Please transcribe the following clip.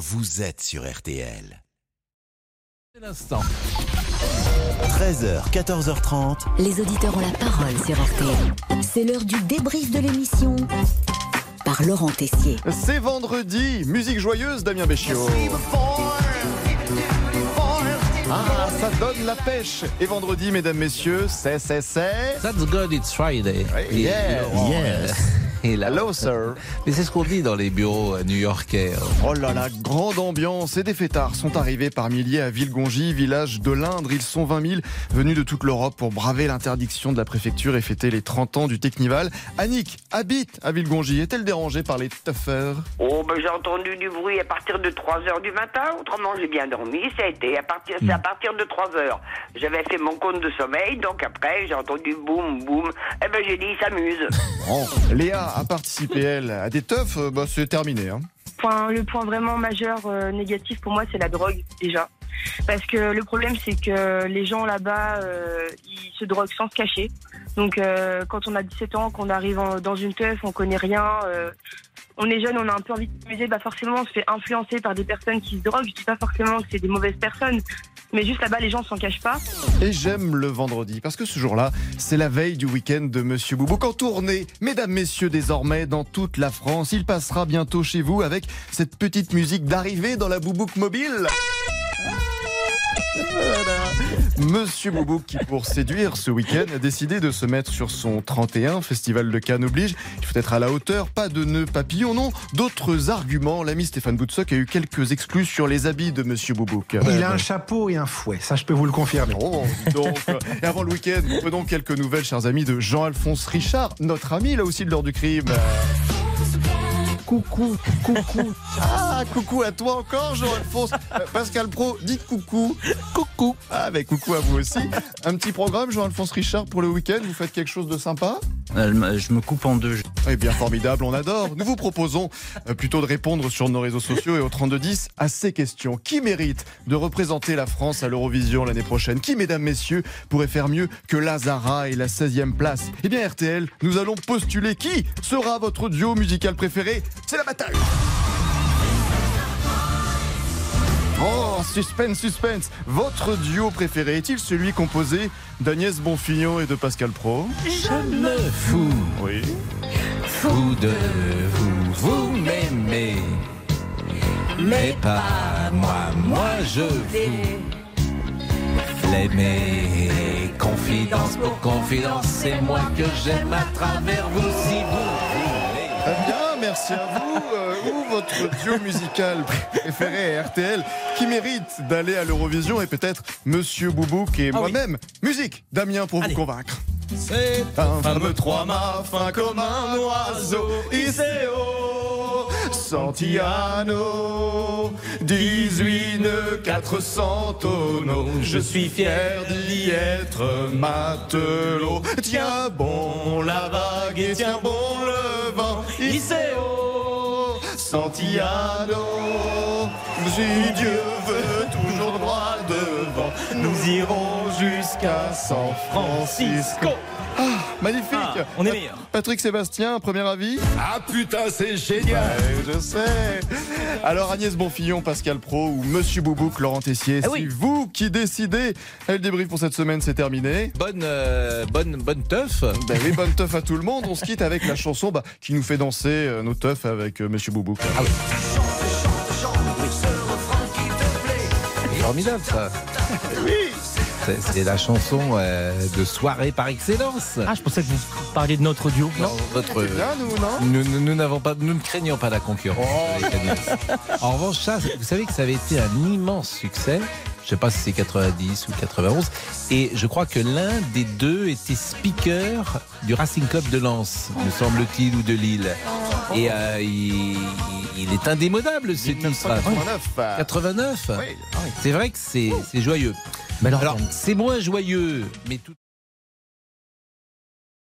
vous êtes sur RTL. L'instant. 13h, 14h30. Les auditeurs ont la parole sur RTL. C'est l'heure du débrief de l'émission par Laurent Tessier. C'est vendredi, musique joyeuse Damien Béchiot. Ah, ça donne la pêche. Et vendredi, mesdames, messieurs, c'est, c'est, c'est... That's good, it's Friday. Laurent, yes. Euh, là- Hello, sir. Mais c'est ce qu'on dit dans les bureaux euh, new-yorkais. Oh là là, grande ambiance. Et des fêtards sont arrivés par milliers à Villegongy, village de l'Indre. Ils sont 20 000 venus de toute l'Europe pour braver l'interdiction de la préfecture et fêter les 30 ans du Technival. Annick habite à Villegongy. Est-elle dérangée par les tuffers Oh, ben, j'ai entendu du bruit à partir de 3 heures du matin. Autrement, j'ai bien dormi. Ça a été à partir, c'est à partir de 3 heures. J'avais fait mon compte de sommeil, donc après, j'ai entendu boum, boum. Eh ben, j'ai dit, ils s'amusent. Bon, Léa a participé, elle, à des teufs. euh, Bah, c'est terminé. Hein. Point- le point vraiment majeur euh, négatif pour moi, c'est la drogue déjà. Parce que le problème, c'est que les gens là-bas, euh, ils se droguent sans se cacher. Donc, euh, quand on a 17 ans, qu'on arrive dans une teuf, on connaît rien, euh, on est jeune, on a un peu envie de s'amuser, bah forcément, on se fait influencer par des personnes qui se droguent. Je dis pas forcément que c'est des mauvaises personnes, mais juste là-bas, les gens s'en cachent pas. Et j'aime le vendredi parce que ce jour-là, c'est la veille du week-end de Monsieur Boubouk en tournée. Mesdames, messieurs, désormais dans toute la France, il passera bientôt chez vous avec cette petite musique d'arrivée dans la Boubouk mobile. Monsieur Boubouk qui, pour séduire ce week-end, a décidé de se mettre sur son 31, Festival de Cannes oblige. Il faut être à la hauteur, pas de nœud papillon, non. D'autres arguments. L'ami Stéphane Boutsock a eu quelques exclus sur les habits de Monsieur Boubouk. Il a un chapeau et un fouet, ça je peux vous le confirmer. Oh, donc. Et avant le week-end, nous prenons quelques nouvelles, chers amis, de Jean-Alphonse Richard, notre ami là aussi de l'heure du crime. Coucou, coucou. Ah, coucou à toi encore, Jean-Alphonse. Euh, Pascal Pro, dites coucou. Coucou. Ah, ben coucou à vous aussi. Un petit programme, Jean-Alphonse Richard, pour le week-end. Vous faites quelque chose de sympa Euh, Je me coupe en deux. Eh bien, formidable, on adore. Nous vous proposons euh, plutôt de répondre sur nos réseaux sociaux et au 3210 à ces questions. Qui mérite de représenter la France à l'Eurovision l'année prochaine? Qui, mesdames, messieurs, pourrait faire mieux que Lazara et la 16e place? Eh bien, RTL, nous allons postuler qui sera votre duo musical préféré C'est la bataille Oh, suspense, suspense Votre duo préféré est-il celui composé d'Agnès Bonfillon et de Pascal Pro Je me fous, Oui. fous de vous, vous m'aimez. Mais pas moi, moi je vous l'aimer. Confidence pour confidence, c'est moi que j'aime à travers vous si vous voulez. Merci à vous. Euh, où votre duo musical préféré à RTL qui mérite d'aller à l'Eurovision et peut-être Monsieur Boubouk et moi-même. Musique, Damien, pour vous convaincre. C'est Un fameux trois-mâts fin comme un oiseau, Iseo, Santiano, 18 nœuds, 400 tonneaux. Je suis fier d'y être matelot. Tiens bon la vague et tiens bon le vent, Iseo, Santiano. Si Dieu veut toujours droit devant, nous irons jusqu'à San Francisco. Ah, magnifique on est meilleur. Patrick Sébastien, premier avis Ah putain, c'est génial Ouais, je sais. Alors Agnès Bonfillon, Pascal Pro ou Monsieur Boubouk, Laurent Tessier, Ah c'est oui. vous qui décidez. Le débrief pour cette semaine, c'est terminé. bonne, euh, bonne, bonne teuf. Ben oui, bonne teuf à tout le monde. On se quitte avec la chanson bah, qui nous fait danser euh, nos teufs avec euh, Monsieur Boubouk. Ah Formidable ça. Oui. C'est- la chanson euh, de soirée par excellence. Ah, je pensais que vous parliez de notre duo. Non, votre- C'est bien, nous, non Nous, nous- nous n'avons pas, nous ne craignons pas la concurrence. avec Agnès. En revanche, ça, vous savez que ça avait été un immense succès. Je sais pas si c'est 90 ou 91. Et je crois que l'un des deux était speaker du Racing Club de Lens, me semble-t-il, ou de Lille. Et euh, il, il est indémodable ce titre. 1989. euh, 89 oui. C'est vrai que c'est c'est joyeux. Mais alors, Alors, c'est moins joyeux, mais tout